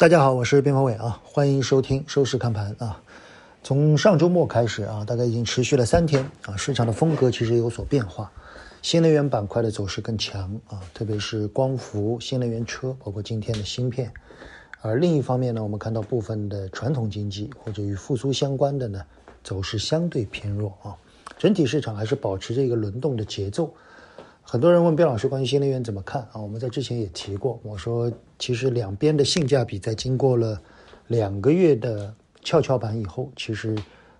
大家好，我是边方伟啊，欢迎收听收视看盘啊。从上周末开始啊，大概已经持续了三天啊，市场的风格其实有所变化，新能源板块的走势更强啊，特别是光伏、新能源车，包括今天的芯片。而另一方面呢，我们看到部分的传统经济或者与复苏相关的呢，走势相对偏弱啊。整体市场还是保持着一个轮动的节奏。很多人问边老师关于新能源怎么看啊？我们在之前也提过，我说其实两边的性价比在经过了两个月的跷跷板以后，其实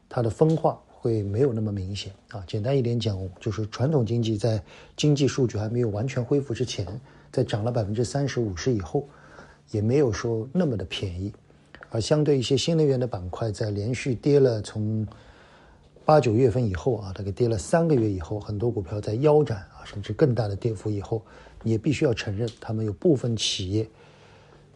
它的分化会没有那么明显啊。简单一点讲，就是传统经济在经济数据还没有完全恢复之前，在涨了百分之三十五十以后，也没有说那么的便宜，而相对一些新能源的板块，在连续跌了从。八九月份以后啊，大概跌了三个月以后，很多股票在腰斩啊，甚至更大的跌幅以后，你也必须要承认，他们有部分企业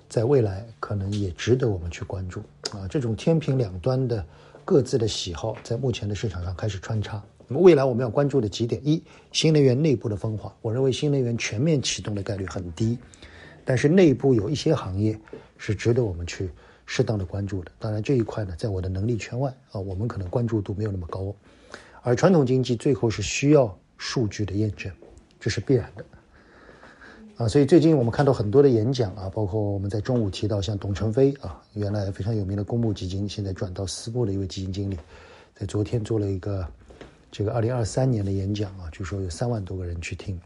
在未来可能也值得我们去关注啊。这种天平两端的各自的喜好，在目前的市场上开始穿插。那么未来我们要关注的几点：一、新能源内部的分化，我认为新能源全面启动的概率很低，但是内部有一些行业是值得我们去。适当的关注的，当然这一块呢，在我的能力圈外啊，我们可能关注度没有那么高，而传统经济最后是需要数据的验证，这是必然的啊。所以最近我们看到很多的演讲啊，包括我们在中午提到像董承飞啊，原来非常有名的公募基金，现在转到私募的一位基金经理，在昨天做了一个这个二零二三年的演讲啊，据说有三万多个人去听，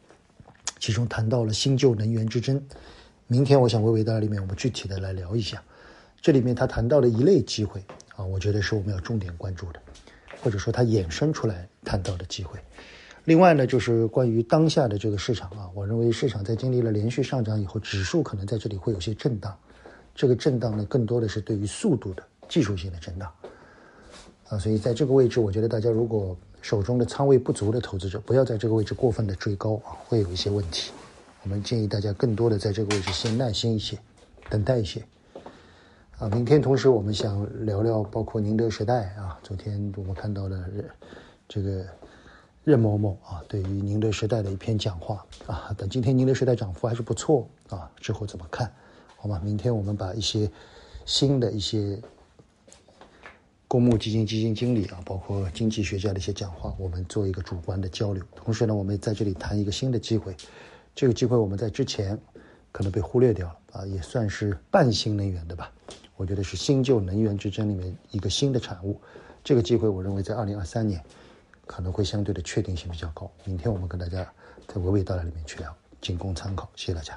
其中谈到了新旧能源之争。明天我想娓娓道里面，我们具体的来聊一下。这里面他谈到了一类机会啊，我觉得是我们要重点关注的，或者说他衍生出来谈到的机会。另外呢，就是关于当下的这个市场啊，我认为市场在经历了连续上涨以后，指数可能在这里会有些震荡。这个震荡呢，更多的是对于速度的技术性的震荡啊，所以在这个位置，我觉得大家如果手中的仓位不足的投资者，不要在这个位置过分的追高啊，会有一些问题。我们建议大家更多的在这个位置先耐心一些，等待一些。啊，明天同时我们想聊聊，包括宁德时代啊，昨天我们看到了这个任某某啊，对于宁德时代的一篇讲话啊，但今天宁德时代涨幅还是不错啊，之后怎么看？好吧？明天我们把一些新的一些公募基金基金经理啊，包括经济学家的一些讲话，我们做一个主观的交流。同时呢，我们在这里谈一个新的机会，这个机会我们在之前可能被忽略掉了啊，也算是半新能源的吧。我觉得是新旧能源之争里面一个新的产物，这个机会我认为在二零二三年可能会相对的确定性比较高。明天我们跟大家在娓娓道来里面去聊，仅供参考。谢谢大家。